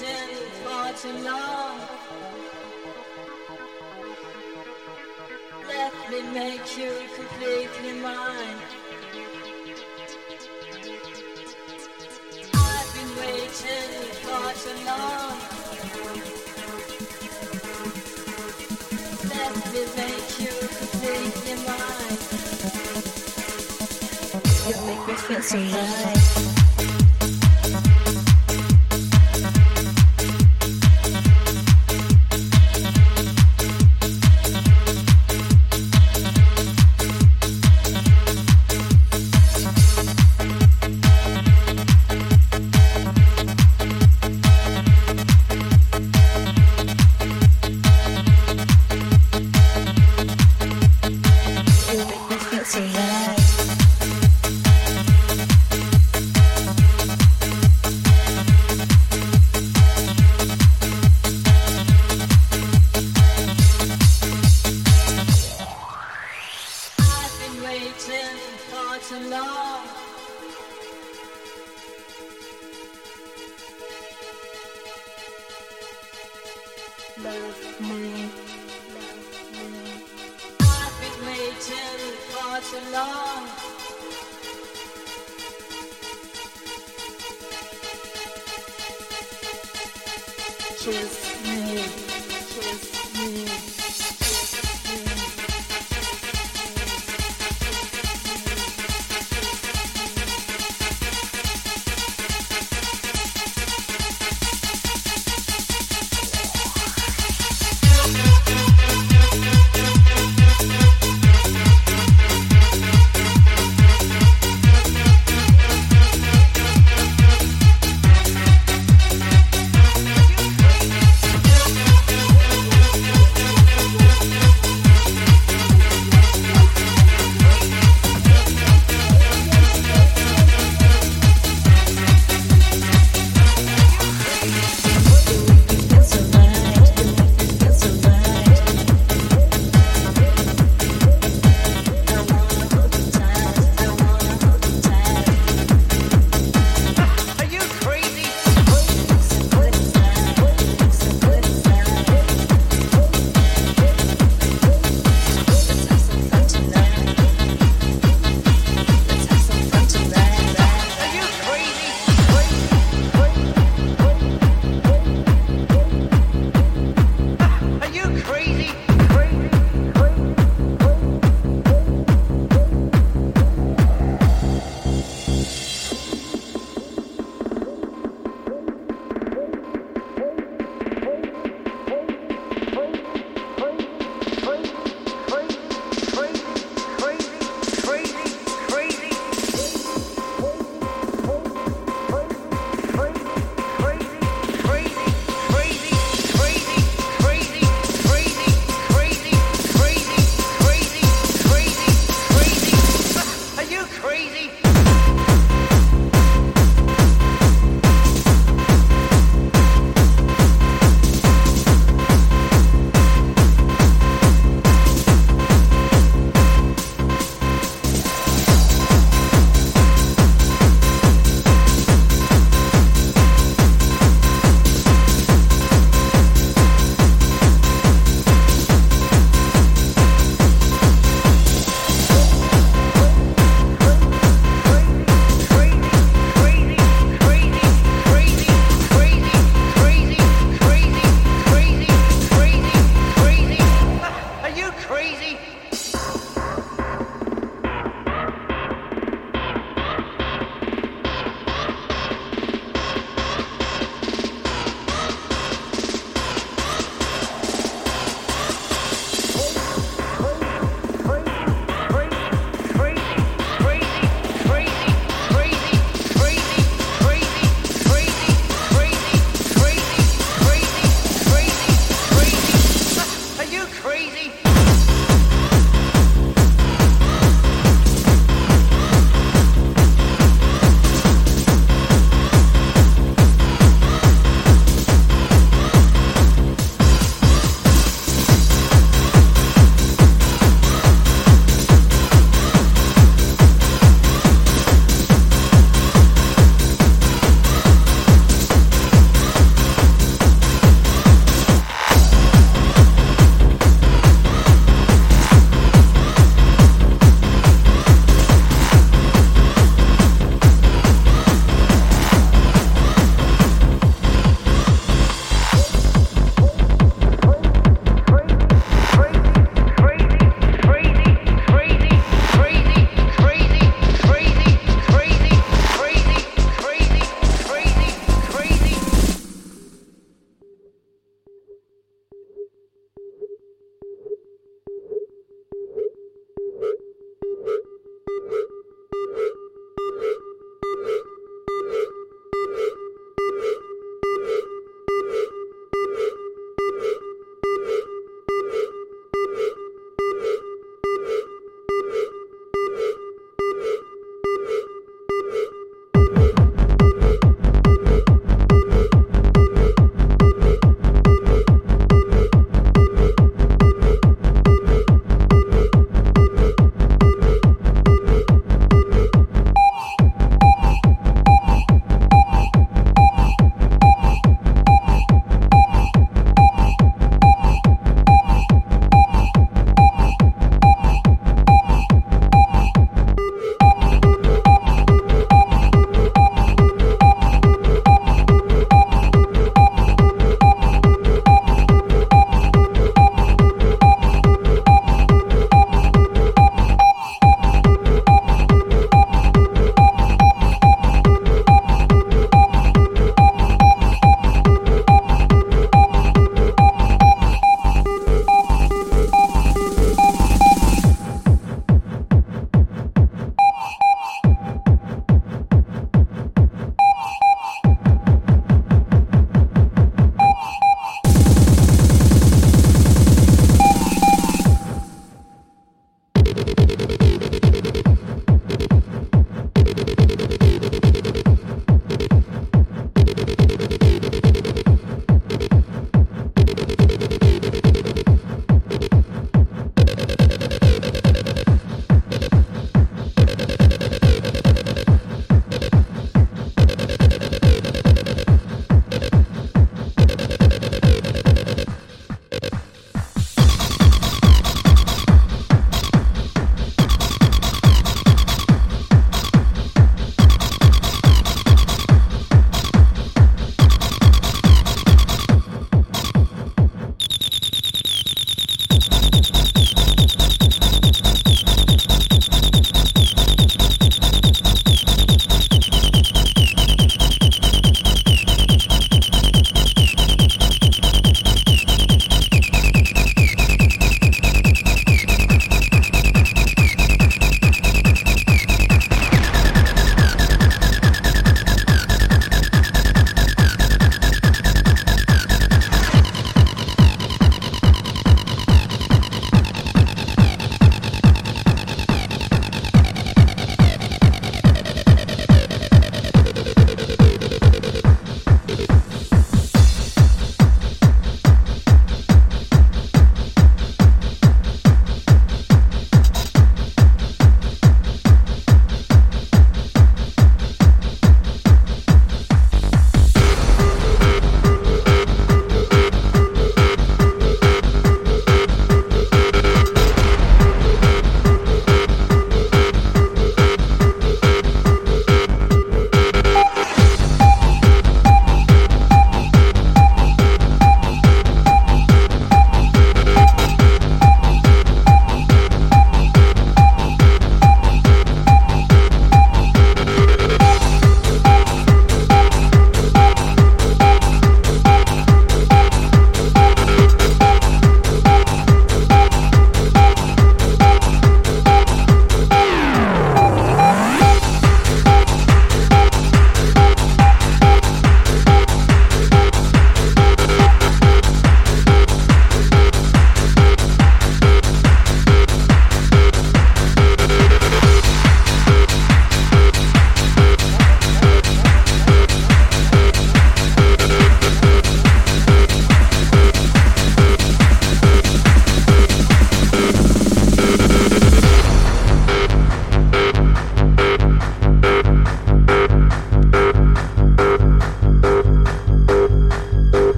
waiting for too long. Let me make you completely mine. I've been waiting for too long. Let me make you completely mine. You make me feel so right.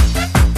Thank you.